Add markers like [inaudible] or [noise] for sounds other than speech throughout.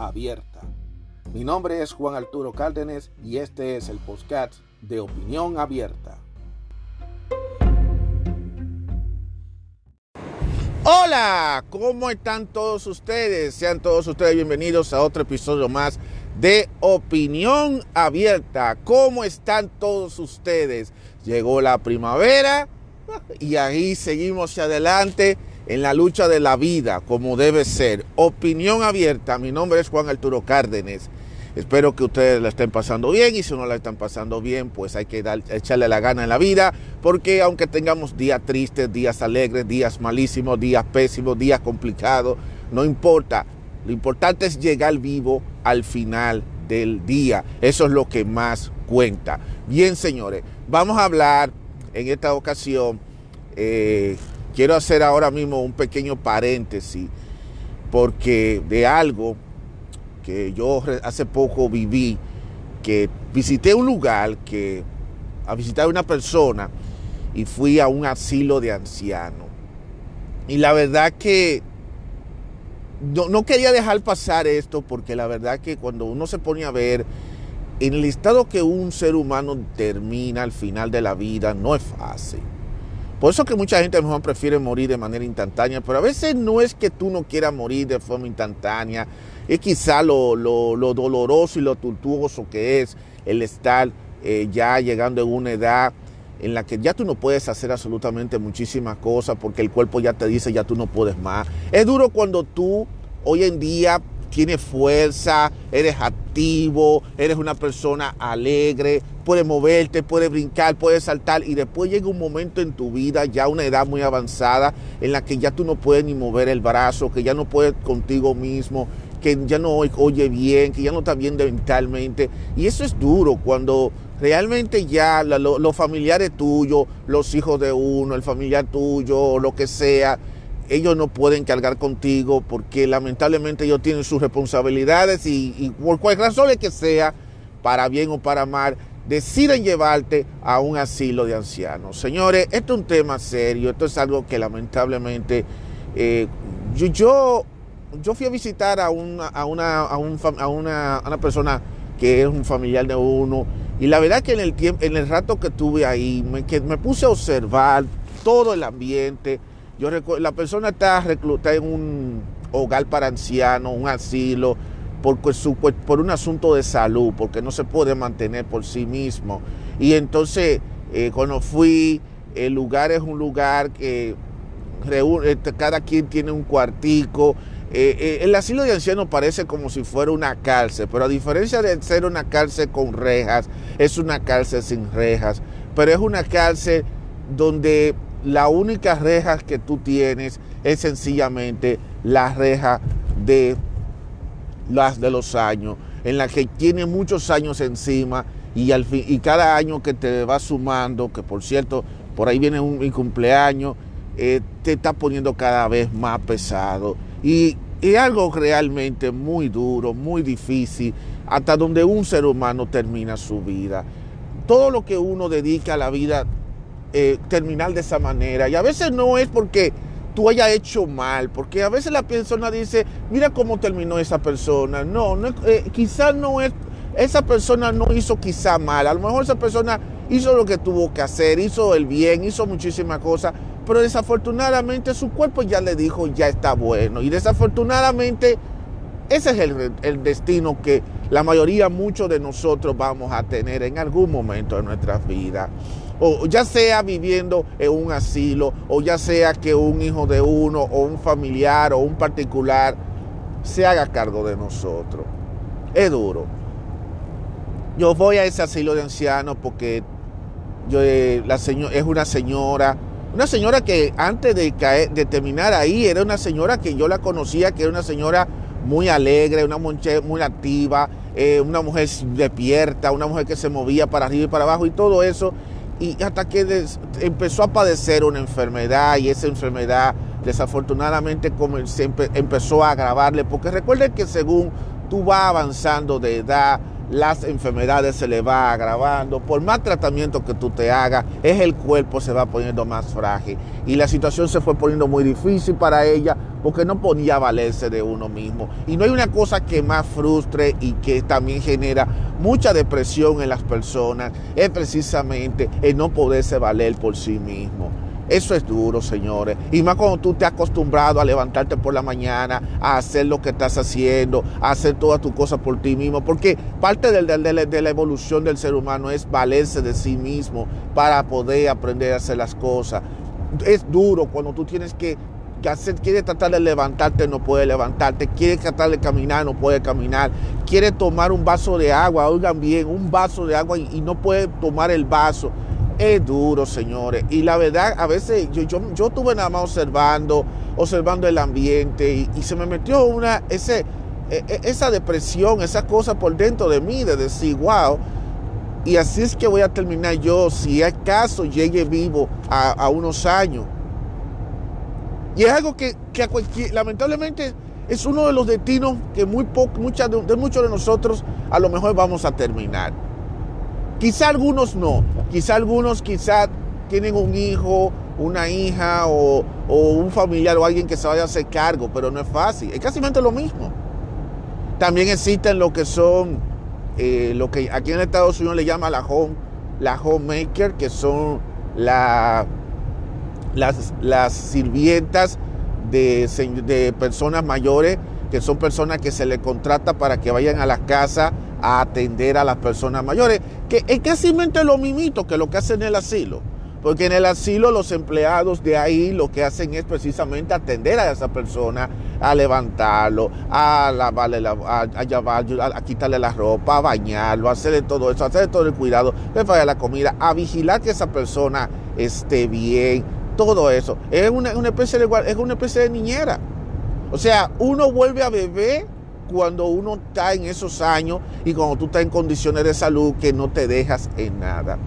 abierta. Mi nombre es Juan Arturo Cárdenas y este es el podcast de Opinión Abierta. Hola, ¿cómo están todos ustedes? Sean todos ustedes bienvenidos a otro episodio más de Opinión Abierta. ¿Cómo están todos ustedes? Llegó la primavera y ahí seguimos hacia adelante en la lucha de la vida, como debe ser. Opinión abierta. Mi nombre es Juan Arturo Cárdenas. Espero que ustedes la estén pasando bien y si no la están pasando bien, pues hay que echarle la gana en la vida, porque aunque tengamos días tristes, días alegres, días malísimos, días pésimos, días complicados, no importa. Lo importante es llegar vivo al final del día. Eso es lo que más cuenta. Bien, señores, vamos a hablar en esta ocasión eh, quiero hacer ahora mismo un pequeño paréntesis porque de algo que yo hace poco viví, que visité un lugar que a visitar a una persona y fui a un asilo de ancianos. Y la verdad que no, no, quería dejar pasar esto porque la verdad que cuando uno se pone a ver en el estado que un ser humano termina al final de la vida, no es fácil. Por eso que mucha gente mejor prefiere morir de manera instantánea, pero a veces no es que tú no quieras morir de forma instantánea, es quizá lo, doloroso y lo tortuoso que es el estar eh, ya llegando en una edad en la que ya tú no puedes hacer absolutamente muchísimas cosas porque el cuerpo ya te dice ya tú no puedes más. Es duro cuando tú hoy en día tienes fuerza, eres activo, eres una persona alegre, puedes moverte, puedes brincar, puedes saltar y después llega un momento en tu vida, ya una edad muy avanzada, en la que ya tú no puedes ni mover el brazo, que ya no puedes contigo mismo, que ya no oye bien, que ya no está bien mentalmente. Y eso es duro cuando realmente ya los familiares tuyos, los hijos de uno, el familiar tuyo, lo que sea, ellos no pueden cargar contigo porque lamentablemente ellos tienen sus responsabilidades y, por cualquier razón que sea, para bien o para mal, deciden llevarte a un asilo de ancianos. Señores, esto es un tema serio, esto es algo que lamentablemente eh, yo, yo, fui a visitar a una, a, una, a, una, persona que es un familiar de uno y la verdad que en el, tiempo, en el rato que estuve ahí me, que me puse a observar todo el ambiente, yo la persona está reclutada en un hogar para ancianos, un asilo, por, por un asunto de salud, porque no se puede mantener por sí mismo. Y entonces, eh, cuando fui, el lugar es un lugar que este, cada quien tiene un cuartico. Eh, eh, el asilo de ancianos parece como si fuera una cárcel, pero a diferencia de ser una cárcel con rejas, es una cárcel sin rejas, pero es una cárcel donde la única reja que tú tienes es sencillamente la reja de las de los años, en la que tiene muchos años encima y, al fin, y cada año que te va sumando, que por cierto, por ahí viene un, mi cumpleaños, eh, te está poniendo cada vez más pesado. Y es algo realmente muy duro, muy difícil, hasta donde un ser humano termina su vida. Todo lo que uno dedica a la vida eh, terminar de esa manera. Y a veces no es porque tú hayas hecho mal, porque a veces la persona dice, mira cómo terminó esa persona. No, no eh, quizás no es, esa persona no hizo quizá mal, a lo mejor esa persona hizo lo que tuvo que hacer, hizo el bien, hizo muchísimas cosas, pero desafortunadamente su cuerpo ya le dijo, ya está bueno. Y desafortunadamente ese es el, el destino que la mayoría, muchos de nosotros vamos a tener en algún momento de nuestras vidas o ya sea viviendo en un asilo, o ya sea que un hijo de uno, o un familiar, o un particular, se haga cargo de nosotros. Es duro. Yo voy a ese asilo de ancianos porque yo, eh, la señora, es una señora, una señora que antes de, caer, de terminar ahí era una señora que yo la conocía, que era una señora muy alegre, una mujer muy activa, eh, una mujer despierta, una mujer que se movía para arriba y para abajo y todo eso. Y hasta que empezó a padecer una enfermedad y esa enfermedad desafortunadamente se empezó a agravarle, porque recuerden que según tú vas avanzando de edad, las enfermedades se le va agravando, por más tratamiento que tú te hagas, es el cuerpo se va poniendo más frágil y la situación se fue poniendo muy difícil para ella porque no ponía a valerse de uno mismo. Y no hay una cosa que más frustre y que también genera mucha depresión en las personas, es precisamente el no poderse valer por sí mismo. Eso es duro, señores. Y más cuando tú te has acostumbrado a levantarte por la mañana, a hacer lo que estás haciendo, a hacer todas tus cosas por ti mismo. Porque parte de, la evolución del ser humano es valerse de sí mismo para poder aprender a hacer las cosas. Es duro cuando tú tienes que hacer, quieres tratar de levantarte, no puedes levantarte, quieres tratar de caminar, no puedes caminar, quieres tomar un vaso de agua, oigan bien, un vaso de agua y, no puedes tomar el vaso. Es duro, señores. Y la verdad, a veces yo, yo, yo estuve nada más observando, observando el ambiente y, se me metió una, ese, e, e, esa depresión, esa cosa por dentro de mí, de decir, wow. Y así es que voy a terminar yo, si acaso llegue vivo a, unos años. Y es algo que, lamentablemente es uno de los destinos que muy de muchos de nosotros a lo mejor vamos a terminar. Quizá algunos no, quizá algunos quizá tienen un hijo, una hija o, un familiar o alguien que se vaya a hacer cargo, pero no es fácil, es casi lo mismo. También existen lo que son, eh, lo que aquí en Estados Unidos le llama la home, la homemaker, que son la, las, las sirvientas de, de personas mayores, que son personas que se le contrata para que vayan a las casas a atender a las personas mayores, que es casi lo mismito que lo que hacen en el asilo. Porque en el asilo los empleados de ahí lo que hacen es precisamente atender a esa persona, a levantarlo, a lavarle la, a, a, quitarle la ropa, a bañarlo, a hacerle todo eso, a hacerle todo el cuidado, preparar la comida, a vigilar que esa persona esté bien, todo eso. Es una, una especie de, es una especie de niñera. O sea, uno vuelve a beber cuando uno está en esos años y cuando tú estás en condiciones de salud que no te dejas en nada.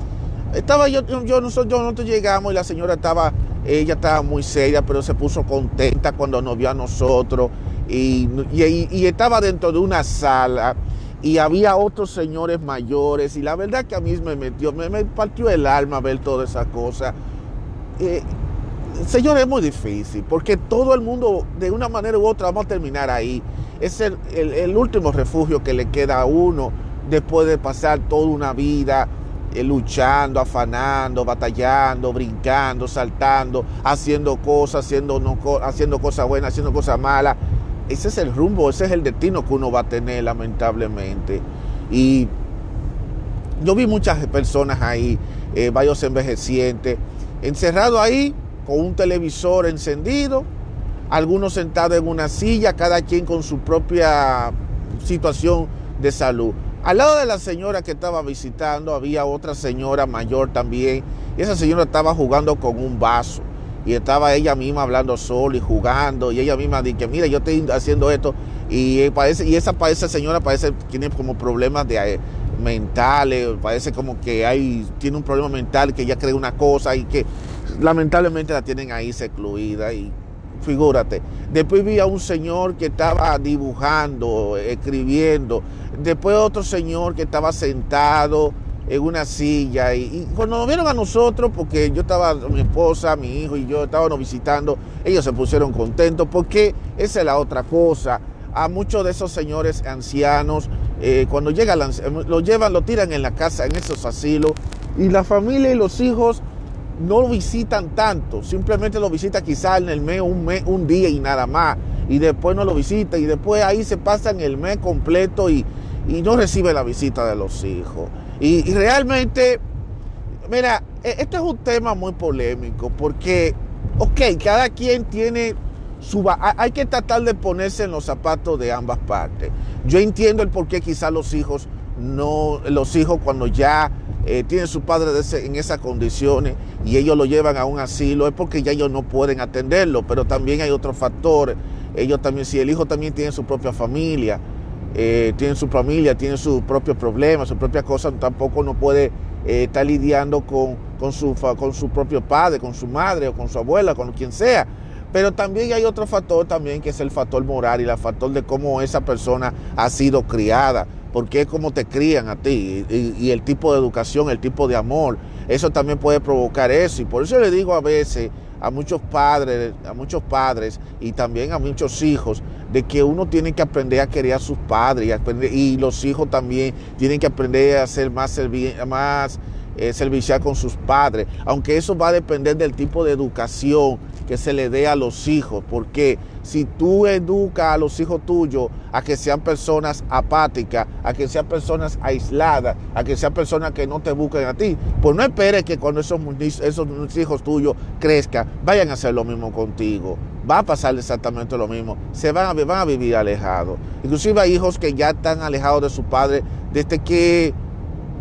Estaba yo, yo, nosotros, nosotros llegamos y la señora estaba, ella estaba muy seria, pero se puso contenta cuando nos vio a nosotros y, y, estaba dentro de una sala y había otros señores mayores y la verdad que a mí me metió, me, partió el alma ver toda esa cosa. Eh, señor, es muy difícil porque todo el mundo de una manera u otra vamos a terminar ahí es el, último refugio que le queda a uno después de pasar toda una vida eh, luchando, afanando, batallando, brincando, saltando, haciendo cosas, haciendo, no, haciendo cosas buenas, haciendo cosas malas. Ese es el rumbo, ese es el destino que uno va a tener lamentablemente. Y yo vi muchas personas ahí, eh, varios envejecientes, encerrados ahí con un televisor encendido, algunos sentados en una silla, cada quien con su propia situación de salud. Al lado de la señora que estaba visitando había otra señora mayor también. Y esa señora estaba jugando con un vaso. Y estaba ella misma hablando solo y jugando. Y ella misma dice, mira, yo estoy haciendo esto. Y, parece, y esa, esa señora parece que tiene como problemas de, eh, mentales. Parece como que hay, tiene un problema mental, que ella cree una cosa y que lamentablemente la tienen ahí secluida. Y figúrate. Después vi a un señor que estaba dibujando, escribiendo. Después otro señor que estaba sentado en una silla. Y, cuando nos vieron a nosotros, porque yo estaba, mi esposa, mi hijo y yo estábamos visitando, ellos se pusieron contentos porque esa es la otra cosa. A muchos de esos señores ancianos, eh, cuando llega, lo llevan, lo tiran en la casa, en esos asilos, y la familia y los hijos no lo visitan tanto, simplemente lo visita quizás en el mes un, mes, un día y nada más, y después no lo visita, y después ahí se pasan el mes completo y, no recibe la visita de los hijos. Y, realmente, mira, este es un tema muy polémico, porque, ok, cada quien tiene su... Hay que tratar de ponerse en los zapatos de ambas partes. Yo entiendo el por qué quizás los hijos no, los hijos cuando ya eh, tienen sus padres en esas condiciones y ellos lo llevan a un asilo, es porque ya ellos no pueden atenderlo, pero también hay otros factores. Ellos también, si el hijo también tiene su propia familia, eh, tiene su familia, tiene sus propios problemas, sus propias cosas, tampoco no puede eh, estar lidiando con, su, con su propio padre, con su madre o con su abuela, con quien sea. Pero también hay otro factor también que es el factor moral y el factor de cómo esa persona ha sido criada porque es como te crían a ti y, el tipo de educación, el tipo de amor, eso también puede provocar eso. Y por eso le digo a veces a muchos padres, a muchos padres y también a muchos hijos, de que uno tiene que aprender a querer a sus padres y, y los hijos también tienen que aprender a ser más, más eh, servicial con sus padres, aunque eso va a depender del tipo de educación que se le dé a los hijos, porque si tú educas a los hijos tuyos a que sean personas apáticas, a que sean personas aisladas, a que sean personas que no te busquen a ti, pues no esperes que cuando esos, esos hijos tuyos crezcan, vayan a hacer lo mismo contigo. Va a pasar exactamente lo mismo. Se van a, van a vivir alejados. Inclusive hay hijos que ya están alejados de su padre desde que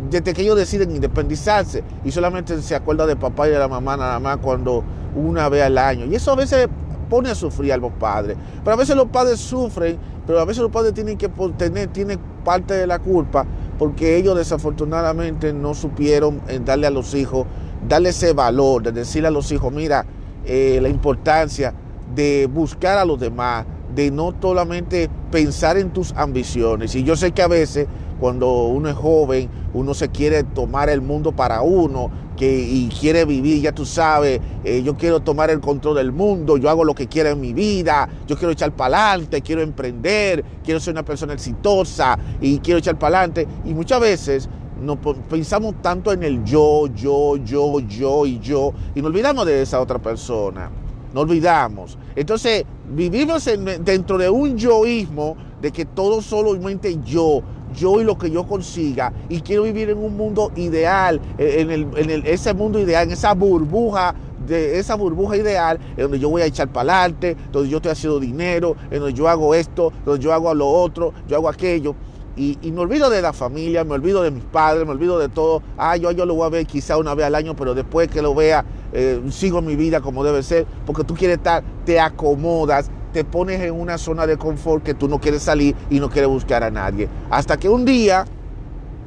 desde que ellos deciden independizarse y solamente se acuerda de papá y de la mamá nada más cuando una vez al año. Y eso a veces pone a sufrir a los padres. Pero a veces los padres sufren, pero a veces los padres tienen que tener tienen parte de la culpa porque ellos desafortunadamente no supieron eh, darle a los hijos, darle ese valor, de decirle a los hijos, mira, eh, la importancia de buscar a los demás, de no solamente pensar en tus ambiciones. Y yo sé que a veces cuando uno es joven, uno se quiere tomar el mundo para uno que, y quiere vivir, ya tú sabes, eh, yo quiero tomar el control del mundo, yo hago lo que quiero en mi vida, yo quiero echar para adelante, quiero emprender, quiero ser una persona exitosa y quiero echar para adelante. Y muchas veces nos pensamos tanto en el yo, yo, yo, yo y yo, y nos olvidamos de esa otra persona. No olvidamos. Entonces, vivimos dentro de un yoísmo de que todo solamente yo, yo y lo que yo consiga y quiero vivir en un mundo ideal, en, el, ese mundo ideal, en esa burbuja de esa burbuja ideal en donde yo voy a echar para adelante, donde yo estoy haciendo dinero, en donde yo hago esto, donde yo hago lo otro, yo hago aquello. Y, me olvido de la familia, me olvido de mis padres, me olvido de todo. Ah, yo, yo lo voy a ver quizá una vez al año, pero después que lo vea, eh, sigo mi vida como debe ser, porque tú quieres estar, te acomodas, te pones en una zona de confort que tú no quieres salir y no quieres buscar a nadie. Hasta que un día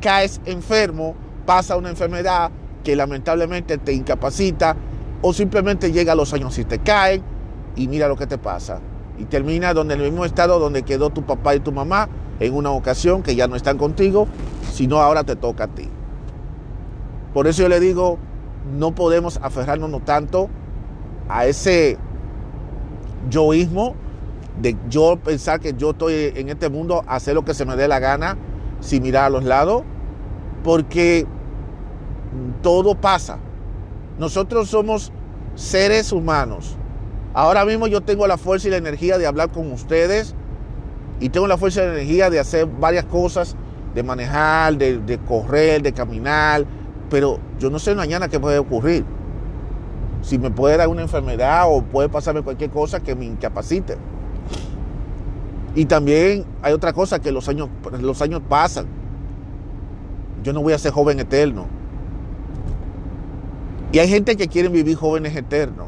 caes enfermo, pasa una enfermedad que lamentablemente te incapacita o simplemente llega a los años y te caen y mira lo que te pasa. Y termina donde en el mismo estado donde quedó tu papá y tu mamá en una ocasión que ya no están contigo, sino ahora te toca a ti. Por eso yo le digo, no podemos aferrarnos tanto a ese yoísmo, de yo pensar que yo estoy en este mundo, hacer lo que se me dé la gana, sin mirar a los lados, porque todo pasa. Nosotros somos seres humanos. Ahora mismo yo tengo la fuerza y la energía de hablar con ustedes y tengo la fuerza y la energía de hacer varias cosas, de manejar, de, de correr, de caminar, pero yo no sé mañana qué puede ocurrir si me puede dar una enfermedad o puede pasarme cualquier cosa que me incapacite. Y también hay otra cosa que los años, los años pasan. Yo no voy a ser joven eterno. Y hay gente que quiere vivir jóvenes eternos.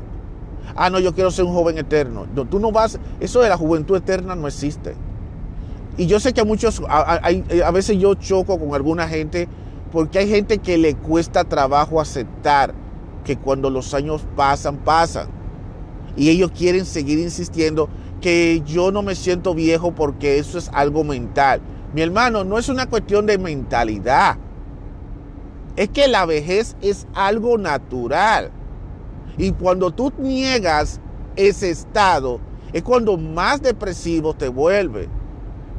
Ah, no, yo quiero ser un joven eterno. No, tú no vas, eso de la juventud eterna no existe. Y yo sé que a muchos, a, a veces yo choco con alguna gente porque hay gente que le cuesta trabajo aceptar que cuando los años pasan, pasan. Y ellos quieren seguir insistiendo que yo no me siento viejo porque eso es algo mental. Mi hermano, no es una cuestión de mentalidad. Es que la vejez es algo natural. Y cuando tú niegas ese estado, es cuando más depresivo te vuelve.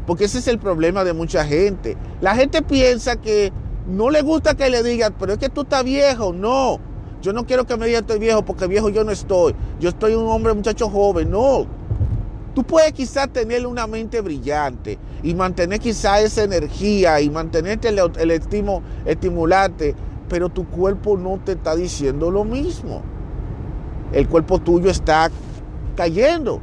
Porque ese es el problema de mucha gente. La gente piensa que no le gusta que le digan, pero es que tú estás viejo. No, yo no quiero que me digan estoy viejo porque viejo yo no estoy. Yo estoy un hombre, muchacho joven. No. Tú puedes quizás tener una mente brillante y mantener quizás esa energía y mantenerte el, el estimo, estimularte, pero tu cuerpo no te está diciendo lo mismo. El cuerpo tuyo está cayendo.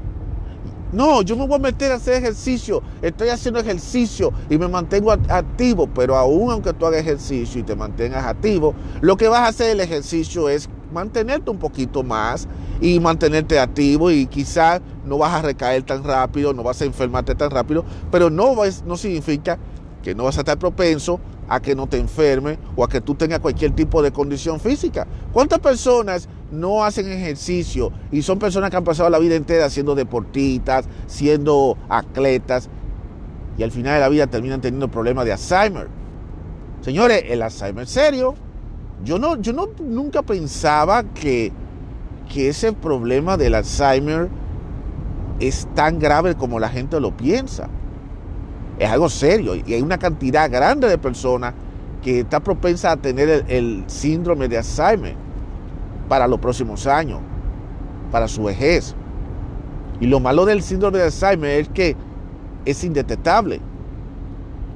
No, yo me voy a meter a hacer ejercicio. Estoy haciendo ejercicio y me mantengo activo. Pero aún aunque tú hagas ejercicio y te mantengas activo, lo que vas a hacer el ejercicio es mantenerte un poquito más y mantenerte activo y quizás no vas a recaer tan rápido, no vas a enfermarte tan rápido, pero no, no significa que no vas a estar propenso a que no te enferme o a que tú tengas cualquier tipo de condición física. ¿Cuántas personas no hacen ejercicio y son personas que han pasado la vida entera siendo deportistas, siendo atletas y al final de la vida terminan teniendo problemas de Alzheimer? Señores, el Alzheimer serio. Yo no, yo no nunca pensaba que, que ese problema del Alzheimer es tan grave como la gente lo piensa. Es algo serio y hay una cantidad grande de personas que está propensa a tener el, síndrome de Alzheimer para los próximos años, para su vejez. Y lo malo del síndrome de Alzheimer es que es indetectable.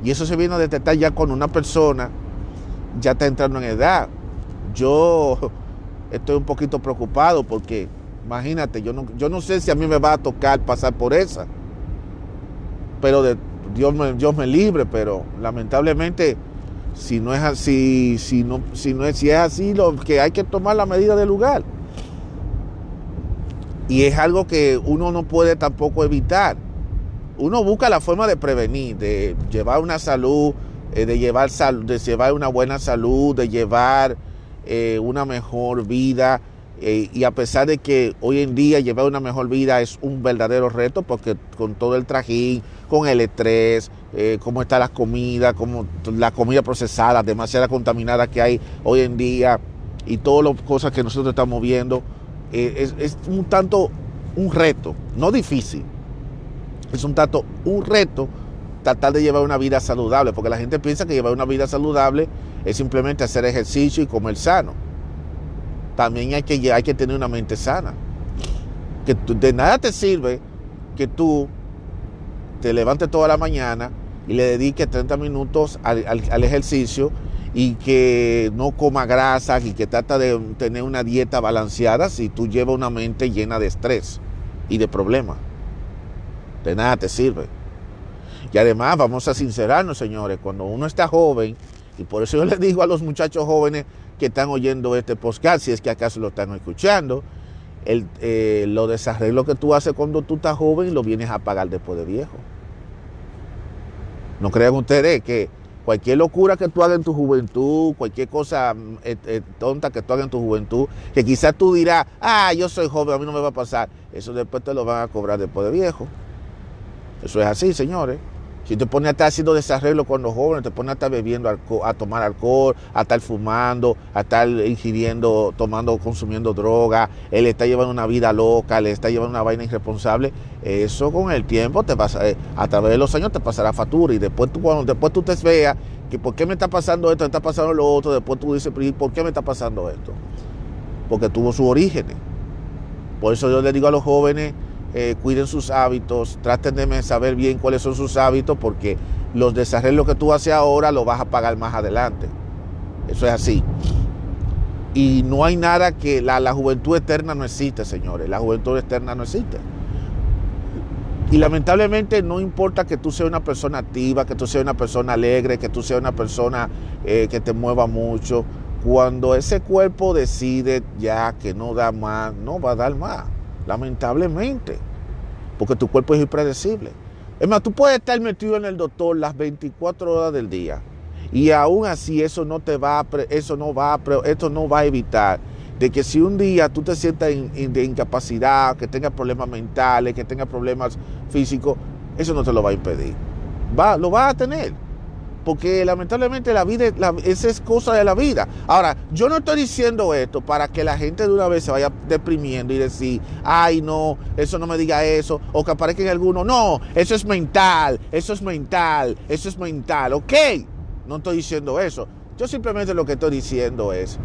Y eso se viene a detectar ya cuando una persona ya está entrando en edad. Yo [laughs] estoy un poquito preocupado porque, imagínate, yo no, yo no sé si a mí me va a tocar pasar por esa. Pero Dios Dios me libre, pero lamentablemente si no es así, si no, si no es, si es así, lo que hay que tomar la medida del lugar. Y es algo que uno no puede tampoco evitar. Uno busca la forma de prevenir, de llevar una salud, eh, de, llevar de llevar una buena salud, de llevar eh, una mejor vida. Eh, y a pesar de que hoy en día llevar una mejor vida es un verdadero reto, porque con todo el trajín, con el estrés, eh, cómo está la comida, cómo la comida procesada, demasiada contaminada que hay hoy en día y todas las cosas que nosotros estamos viendo, eh, es, un tanto un reto, no difícil, es un tanto un reto tratar de llevar una vida saludable, porque la gente piensa que llevar una vida saludable es simplemente hacer ejercicio y comer sano. También hay que, hay que tener una mente sana. Que de nada te sirve que tú te levantes toda la mañana y le dedique 30 minutos al, ejercicio y que no coma grasa y que trata de tener una dieta balanceada si tú llevas una mente llena de estrés y de problemas. De nada te sirve. Y además, vamos a sincerarnos, señores, cuando uno está joven, y por eso yo les digo a los muchachos jóvenes que están oyendo este podcast, si es que acaso lo están escuchando, el, eh, los desarreglos que tú haces cuando tú estás joven lo vienes a pagar después de viejo. No crean ustedes que cualquier locura que tú hagas en tu juventud, cualquier cosa mm, eh, eh, tonta que tú hagas en tu juventud, que quizás tú dirás, ah, yo soy joven, a mí no me va a pasar, eso después te lo van a cobrar después de viejo. Eso es así, señores. Si te pones a estar haciendo desarreglo con los jóvenes, te pones a estar bebiendo, a tomar alcohol, a estar fumando, a estar ingiriendo, tomando, consumiendo droga, él está llevando una vida loca, le está llevando una vaina irresponsable, eso con el tiempo te pasa, eh, a través de los años te pasará factura y después tú, cuando después tú te veas que por qué me está pasando esto, me está pasando lo otro, después tú dices, ¿por qué me está pasando esto? Porque tuvo su origen. Por eso yo le digo a los jóvenes, eh, cuiden sus hábitos, traten de saber bien cuáles son sus hábitos porque los desarrollos que tú haces ahora los vas a pagar más adelante. Eso es así. Y no hay nada que la, la juventud eterna no existe, señores. La juventud eterna no existe. Y lamentablemente no importa que tú seas una persona activa, que tú seas una persona alegre, que tú seas una persona eh, que te mueva mucho. Cuando ese cuerpo decide ya que no da más, no va a dar más lamentablemente, porque tu cuerpo es impredecible. Es más, tú puedes estar metido en el doctor las 24 horas del día y aún así eso no te va a, eso no va a, esto no va a evitar de que si un día tú te sientas de incapacidad, que tengas problemas mentales, que tengas problemas físicos, eso no te lo va a impedir. Va, lo vas a tener porque lamentablemente la vida, esa es cosa de la vida. Ahora, yo no estoy diciendo esto para que la gente de una vez se vaya deprimiendo y decir, ay no, eso no me diga eso, o que aparezca en alguno, no, eso es mental, eso es mental, eso es mental, ok, no estoy diciendo eso. Yo simplemente lo que estoy diciendo es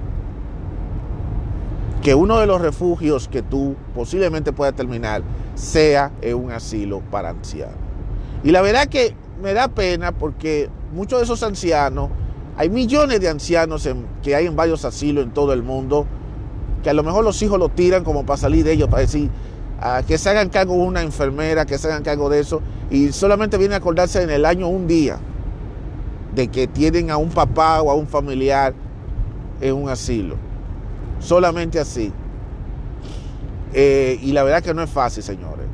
que uno de los refugios que tú posiblemente puedas terminar sea en un asilo para ancianos. Y la verdad que me da pena porque muchos de esos ancianos, hay millones de ancianos que hay en varios asilos en todo el mundo, que a lo mejor los hijos lo tiran como para salir de ellos, para decir, que se hagan cargo una enfermera, que se hagan cargo de eso, y solamente viene a acordarse en el año un día de que tienen a un papá o a un familiar en un asilo. Solamente así. Eh, y la verdad que no es fácil, señores.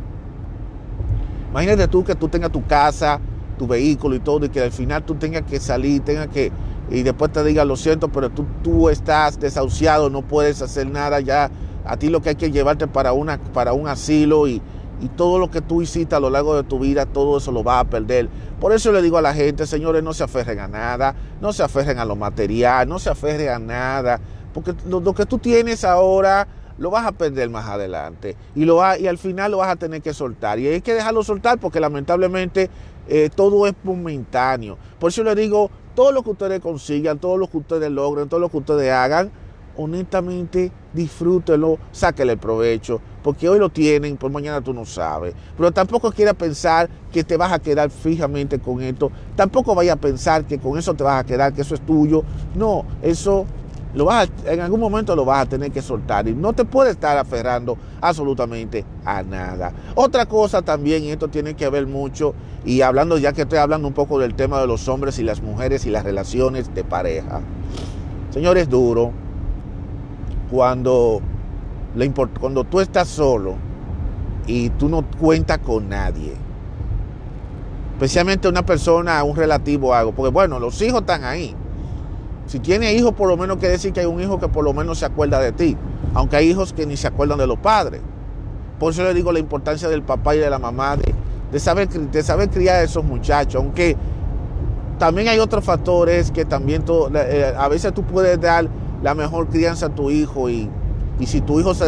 Imagínate tú que tú tengas tu casa, tu vehículo y todo, y que al final tú tengas que salir, tengas que, y después te diga lo siento, pero tú, tú estás desahuciado, no puedes hacer nada ya. A ti lo que hay que llevarte para, una, para un asilo y, y todo lo que tú hiciste a lo largo de tu vida, todo eso lo vas a perder. Por eso le digo a la gente, señores, no se aferren a nada, no se aferren a lo material, no se aferren a nada, porque lo, que tú tienes ahora lo vas a perder más adelante y, lo y al final lo vas a tener que soltar. Y hay que dejarlo soltar porque lamentablemente eh, todo es momentáneo. Por eso le digo, todo lo que ustedes consigan, todo lo que ustedes logren, todo lo que ustedes hagan, honestamente disfrútelo, sáquele el provecho, porque hoy lo tienen, por mañana tú no sabes. Pero tampoco quiera pensar que te vas a quedar fijamente con esto, tampoco vaya a pensar que con eso te vas a quedar, que eso es tuyo. No, eso lo vas en algún momento lo vas a tener que soltar y no te puedes estar aferrando absolutamente a nada. Otra cosa también, y esto tiene que ver mucho, y hablando ya que estoy hablando un poco del tema de los hombres y las mujeres y las relaciones de pareja. Señores, duro cuando, cuando tú estás solo y tú no cuentas con nadie. Especialmente una persona, un relativo, algo. Porque bueno, los hijos están ahí. Si tiene hijos, por lo menos quiere decir que hay un hijo que por lo menos se acuerda de ti. Aunque hay hijos que ni se acuerdan de los padres. Por eso le digo la importancia del papá y de la mamá, de, saber, de saber criar a esos muchachos. Aunque también hay otros factores que también eh, a veces tú puedes dar la mejor crianza a tu hijo y, y si tu hijo se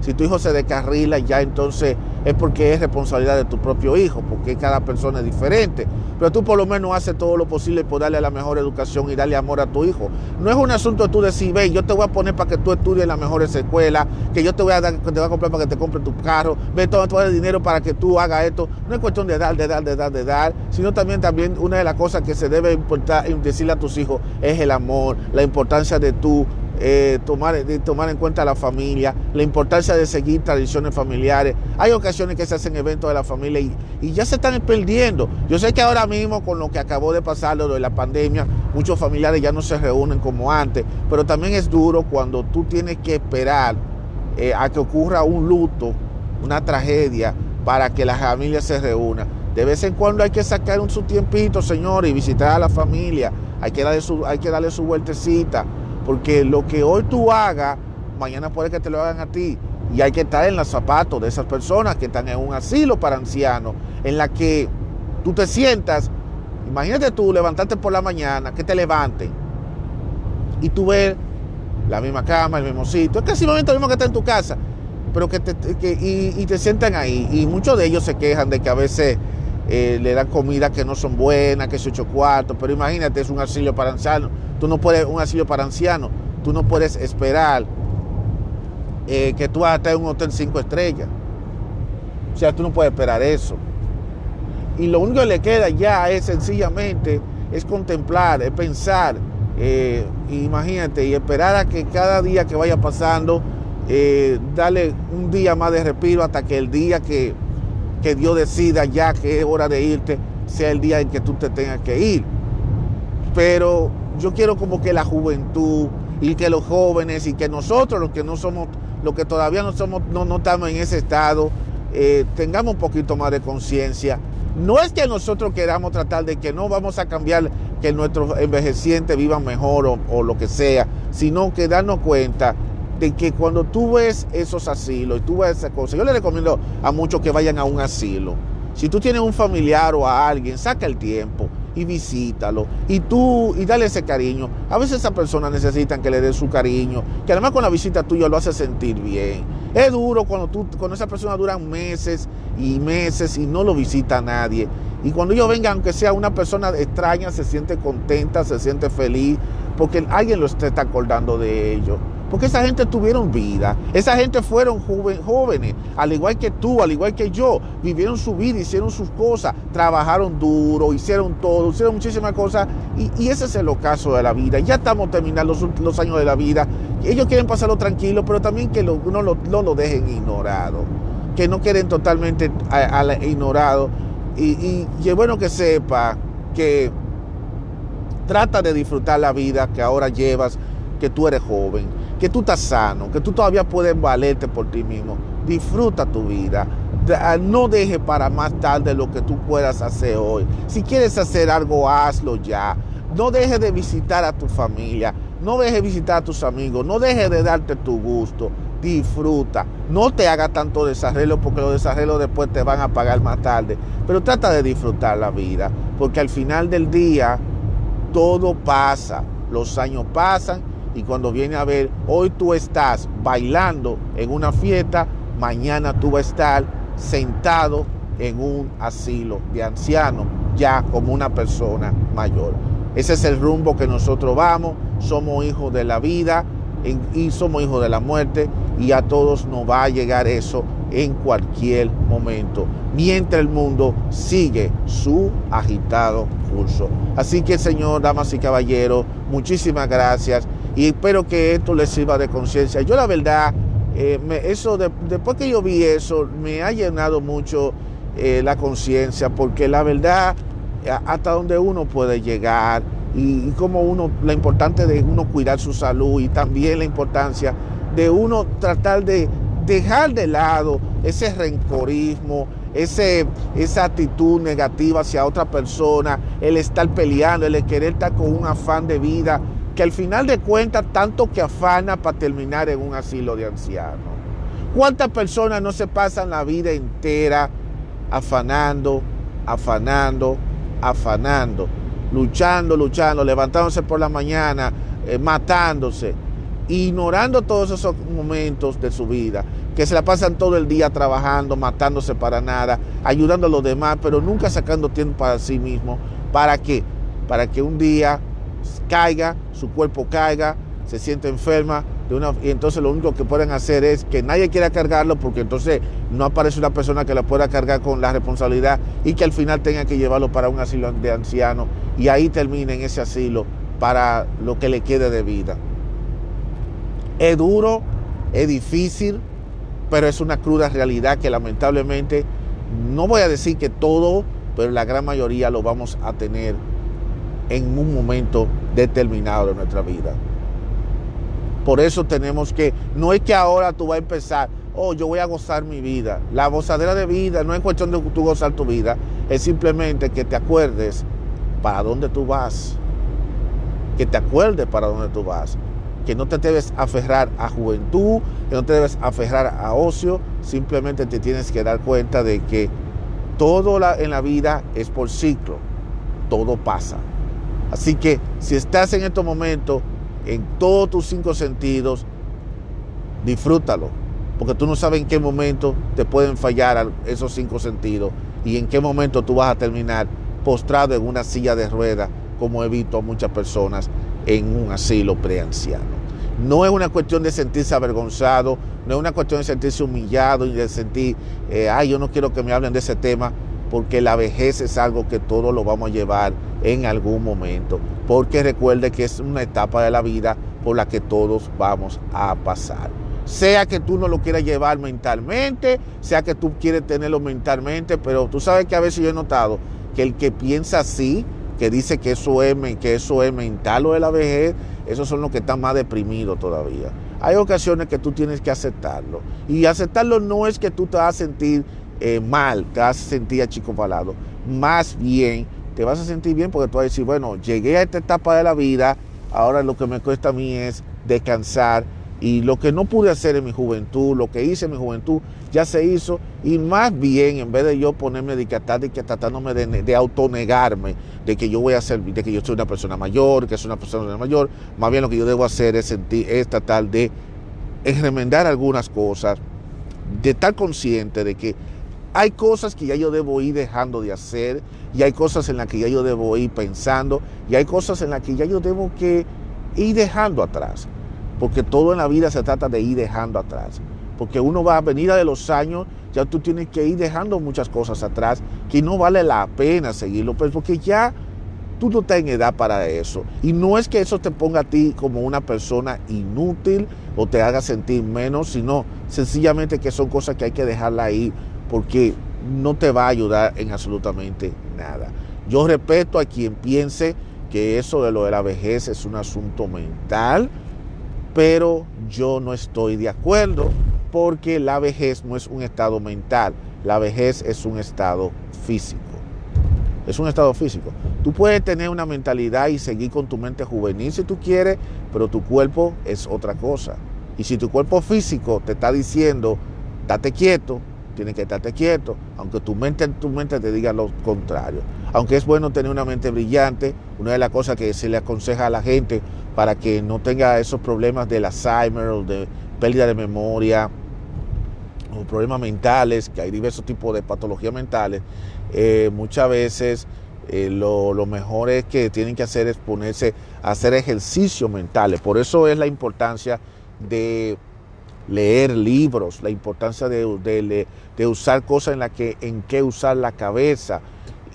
si tu hijo se descarrila ya entonces es porque es responsabilidad de tu propio hijo, porque cada persona es diferente. Pero tú por lo menos haces todo lo posible por darle la mejor educación y darle amor a tu hijo. No es un asunto de tú decir, ve, yo te voy a poner para que tú estudies las mejores escuelas, que yo te voy a dar, comprar para que te compre tu carro, ve todo, todo el dinero para que tú hagas esto. No es cuestión de dar, de dar, de dar, de dar, sino también, también una de las cosas que se debe importar, decirle a tus hijos es el amor, la importancia de tú eh, tomar, tomar en cuenta a la familia, la importancia de seguir tradiciones familiares. Hay ocasiones que se hacen eventos de la familia y, ya se están perdiendo. Yo sé que ahora mismo con lo que acabó de pasar, lo de la pandemia, muchos familiares ya no se reúnen como antes, pero también es duro cuando tú tienes que esperar eh, a que ocurra un luto, una tragedia, para que la familia se reúna. De vez en cuando hay que sacar un su tiempito, señores, y visitar a la familia. Hay que darle su, hay que darle su vueltecita porque lo que hoy tú hagas, mañana puede que te lo hagan a ti. Y hay que estar en los zapatos de esas personas que están en un asilo para ancianos, en la que tú te sientas, imagínate tú levantarte por la mañana, que te levanten y tú ves la misma cama, el mismo sitio, es casi lo mismo que está en tu casa, pero que, te, y, te sientan ahí. Y muchos de ellos se quejan de que a veces eh, le dan comida que no son buenas, que es ocho cuartos, pero imagínate, es un asilo para ancianos Tú no puedes, un asilo para ancianos, tú no puedes esperar eh, que tú vas a estar en un hotel cinco estrellas. O sea, tú no puedes esperar eso. Y lo único que le queda ya es sencillamente, es contemplar, es pensar, eh, imagínate, y esperar a que cada día que vaya pasando, eh, darle un día más de respiro hasta que el día que, que Dios decida ya que es hora de irte, sea el día en que tú te tengas que ir. Pero yo quiero como que la juventud y que los jóvenes y que nosotros, los que no somos, los que todavía no somos, no, no estamos en ese estado, eh, tengamos un poquito más de conciencia. No es que nosotros queramos tratar de que no vamos a cambiar que nuestros envejecientes vivan mejor o, o lo que sea, sino que darnos cuenta que cuando tú ves esos asilos y tú ves esas cosas, yo le recomiendo a muchos que vayan a un asilo. Si tú tienes un familiar o a alguien, saca el tiempo y visítalo y tú y dale ese cariño. A veces esas personas necesitan que le des su cariño, que además con la visita tuya lo hace sentir bien. Es duro cuando tú con esa persona duran meses y meses y no lo visita nadie. Y cuando ellos vengan, aunque sea una persona extraña, se siente contenta, se siente feliz, porque alguien lo está acordando de ellos. Porque esa gente tuvieron vida, esa gente fueron jóvenes, al igual que tú, al igual que yo, vivieron su vida, hicieron sus cosas, trabajaron duro, hicieron todo, hicieron muchísimas cosas y, ese es el ocaso de la vida. Ya estamos terminando los, años de la vida, ellos quieren pasarlo tranquilo, pero también que no lo, lo dejen ignorado. que no quieren totalmente ignorado. Y, y, es bueno que sepa que trata de disfrutar la vida que ahora llevas, que tú eres joven, que tú estás sano, que tú todavía puedes valerte por ti mismo. Disfruta tu vida. Ah, no deje para más tarde lo que tú puedas hacer hoy. Si quieres hacer algo, hazlo ya. No dejes de visitar a tu familia. No dejes de visitar a tus amigos. No dejes de darte tu gusto. Disfruta. No te haga tanto desarreglo porque los desarreglos después te van a pagar más tarde. Pero trata de disfrutar la vida. Porque al final del día todo pasa. Los años pasan y cuando viene a ver, hoy tú estás bailando en una fiesta, mañana tú vas a estar sentado en un asilo de ancianos, ya como una persona mayor. Ese es el rumbo que nosotros vamos, somos hijos de la vida y somos hijos de la muerte y a todos nos va a llegar eso en cualquier momento, mientras el mundo sigue su agitado curso. Así que Señor, damas y caballeros, muchísimas gracias y espero que esto les sirva de conciencia. Yo la verdad, eh, eso después que yo vi eso, me ha llenado mucho eh, la conciencia, porque la verdad, hasta donde uno puede llegar y, como uno, la importancia de uno cuidar su salud y también la importancia de uno tratar de dejar de lado ese rencorismo, ese, esa actitud negativa hacia otra persona, el estar peleando, el querer estar con un afán de vida que al final de cuentas tanto que afana para terminar en un asilo de ancianos. ¿Cuántas personas no se pasan la vida entera afanando, afanando, afanando, luchando, luchando, levantándose por la mañana, eh, matándose, ignorando todos esos momentos de su vida, que se la pasan todo el día trabajando, matándose para nada, ayudando a los demás, pero nunca sacando tiempo para sí mismo. ¿Para qué? Para que un día caiga, su cuerpo caiga, se siente enferma, de y entonces lo único que pueden hacer es que nadie quiera cargarlo porque entonces no aparece una persona que la pueda cargar con la responsabilidad y que al final tenga que llevarlo para un asilo de ancianos y ahí termine en ese asilo para lo que le quede de vida. Es duro, es difícil, pero es una cruda realidad que lamentablemente, no voy a decir que todo, pero la gran mayoría lo vamos a tener en un momento determinado de nuestra vida. Por eso tenemos que, no es que ahora tú vas a empezar, oh, yo voy a gozar mi vida. La gozadera de vida no es cuestión de tú gozar tu vida, es simplemente que te acuerdes para dónde tú vas. Que te acuerdes para dónde tú vas. Que no te debes aferrar a juventud, que no te debes aferrar a ocio, simplemente te tienes que dar cuenta de que todo en la vida es por ciclo, todo pasa. Así que si estás en estos momentos, en todos tus cinco sentidos, disfrútalo, porque tú no sabes en qué momento te pueden fallar esos cinco sentidos y en qué momento tú vas a terminar postrado en una silla de ruedas, como he visto a muchas personas en un asilo preanciano. No es una cuestión de sentirse avergonzado, no es una cuestión de sentirse humillado y de sentir, eh, ay, yo no quiero que me hablen de ese tema, porque la vejez es algo que todos lo vamos a llevar en algún momento, porque recuerde que es una etapa de la vida por la que todos vamos a pasar. Sea que tú no lo quieras llevar mentalmente, sea que tú quieres tenerlo mentalmente, pero tú sabes que a veces yo he notado que el que piensa así, que dice que eso es, que eso es mental o de la vejez, esos son los que están más deprimidos todavía. Hay ocasiones que tú tienes que aceptarlo. Y aceptarlo no es que tú te vas a sentir eh, mal, te vas a sentir achicopalado. Más bien, te vas a sentir bien porque tú vas a decir, bueno, llegué a esta etapa de la vida, ahora lo que me cuesta a mí es descansar. Y lo que no pude hacer en mi juventud, lo que hice en mi juventud, ya se hizo. Y más bien, en vez de yo ponerme de que tratándome de, de autonegarme, de que yo voy a ser, de que yo soy una persona mayor, que soy una persona mayor, más bien lo que yo debo hacer es sentir, es tratar de remendar algunas cosas, de estar consciente de que hay cosas que ya yo debo ir dejando de hacer y hay cosas en las que ya yo debo ir pensando y hay cosas en las que ya yo debo que ir dejando atrás. Porque todo en la vida se trata de ir dejando atrás. Porque uno va a venir de los años, ya tú tienes que ir dejando muchas cosas atrás que no vale la pena seguirlo, pues porque ya tú no estás en edad para eso. Y no es que eso te ponga a ti como una persona inútil, o te haga sentir menos, sino sencillamente que son cosas que hay que dejarla ahí porque no te va a ayudar en absolutamente nada. Yo respeto a quien piense que eso de lo de la vejez es un asunto mental, pero yo no estoy de acuerdo porque la vejez no es un estado mental, la vejez es un estado físico. Es un estado físico. Tú puedes tener una mentalidad y seguir con tu mente juvenil si tú quieres, pero tu cuerpo es otra cosa. Y si tu cuerpo físico te está diciendo, date quieto, tienes que estarte quieto, aunque tu mente, tu mente te diga lo contrario. Aunque es bueno tener una mente brillante, una de las cosas que se le aconseja a la gente para que no tenga esos problemas del Alzheimer o de pérdida de memoria o problemas mentales, que hay diversos tipos de patologías mentales, eh, muchas veces eh, lo, lo, mejor es que tienen que hacer es ponerse a hacer ejercicios mentales. Por eso es la importancia de leer libros, la importancia de, usar cosas en las que en qué usar la cabeza.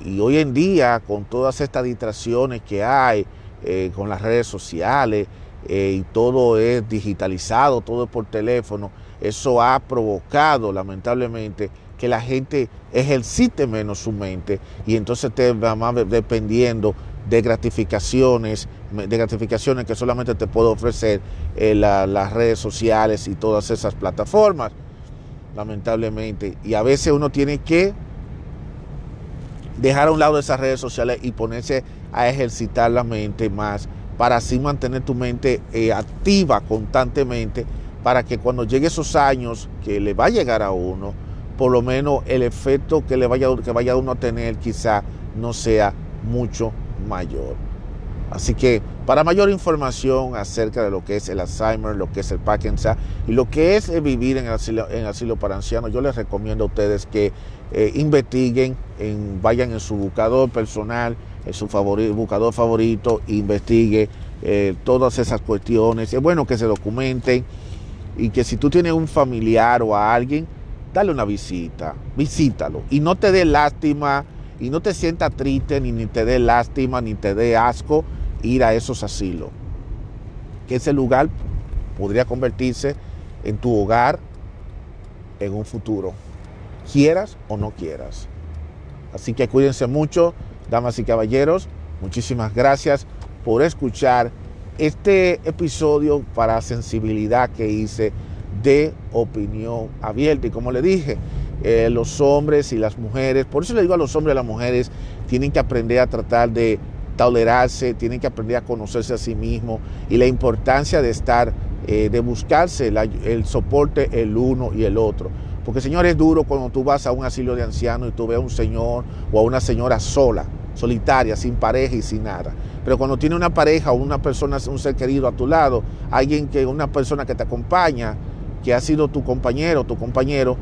Y hoy en día, con todas estas distracciones que hay, eh, con las redes sociales, eh, y todo es digitalizado, todo es por teléfono, eso ha provocado lamentablemente que la gente ejercite menos su mente y entonces te va más dependiendo de gratificaciones, de gratificaciones que solamente te puedo ofrecer eh, las redes sociales y todas esas plataformas, lamentablemente. Y a veces uno tiene que dejar a un lado esas redes sociales y ponerse a ejercitar la mente más para así mantener tu mente eh, activa constantemente para que cuando llegue esos años que le va a llegar a uno, por lo menos el efecto que le vaya, que vaya uno a tener quizá no sea mucho mayor. Así que para mayor información acerca de lo que es el Alzheimer, lo que es el Parkinson y lo que es vivir en asilo, asilo para ancianos, yo les recomiendo a ustedes que eh, investiguen, en, vayan en su buscador personal, en su favorito, buscador favorito, investigue eh, todas esas cuestiones. Es bueno que se documenten y que si tú tienes un familiar o a alguien, dale una visita, visítalo y no te dé lástima y no te sientas triste, ni, ni te dé lástima, ni te dé asco ir a esos asilos. Que ese lugar podría convertirse en tu hogar en un futuro, quieras o no quieras. Así que cuídense mucho, damas y caballeros. Muchísimas gracias por escuchar este episodio para sensibilidad que hice de opinión abierta. Y como le dije, eh, los hombres y las mujeres, por eso le digo a los hombres y a las mujeres, tienen que aprender a tratar de tolerarse, tienen que aprender a conocerse a sí mismos y la importancia de estar, eh, de buscarse el soporte el uno y el otro. Porque Señor es duro cuando tú vas a un asilo de ancianos y tú ves a un señor o a una señora sola, solitaria, sin pareja y sin nada. Pero cuando tiene una pareja o una persona, un ser querido a tu lado, alguien que, una persona que te acompaña, que ha sido tu compañero, tu compañero,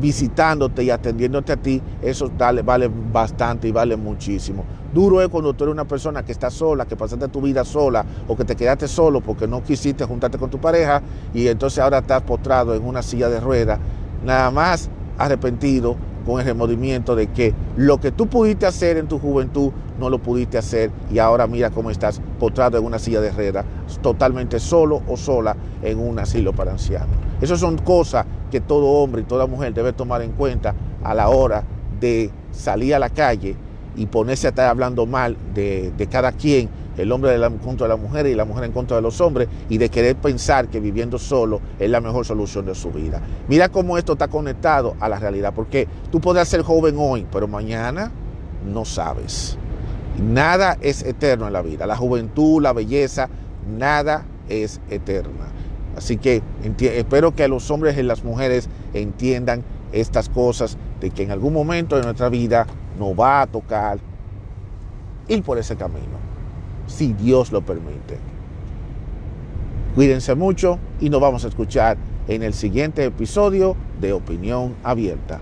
visitándote y atendiéndote a ti, eso vale bastante y vale muchísimo. Duro es cuando tú eres una persona que está sola, que pasaste tu vida sola o que te quedaste solo porque no quisiste juntarte con tu pareja y entonces ahora estás postrado en una silla de ruedas, nada más arrepentido con el remordimiento de que lo que tú pudiste hacer en tu juventud no lo pudiste hacer y ahora mira cómo estás postrado en una silla de ruedas, totalmente solo o sola en un asilo para ancianos. Esas son cosas que todo hombre y toda mujer debe tomar en cuenta a la hora de salir a la calle y ponerse a estar hablando mal de, cada quien, el hombre la, en contra de la mujer y la mujer en contra de los hombres, y de querer pensar que viviendo solo es la mejor solución de su vida. Mira cómo esto está conectado a la realidad, porque tú puedes ser joven hoy, pero mañana no sabes. Nada es eterno en la vida. La juventud, la belleza, nada es eterna. Así que espero que los hombres y las mujeres entiendan estas cosas de que en algún momento de nuestra vida nos va a tocar ir por ese camino, si Dios lo permite. Cuídense mucho y nos vamos a escuchar en el siguiente episodio de Opinión Abierta.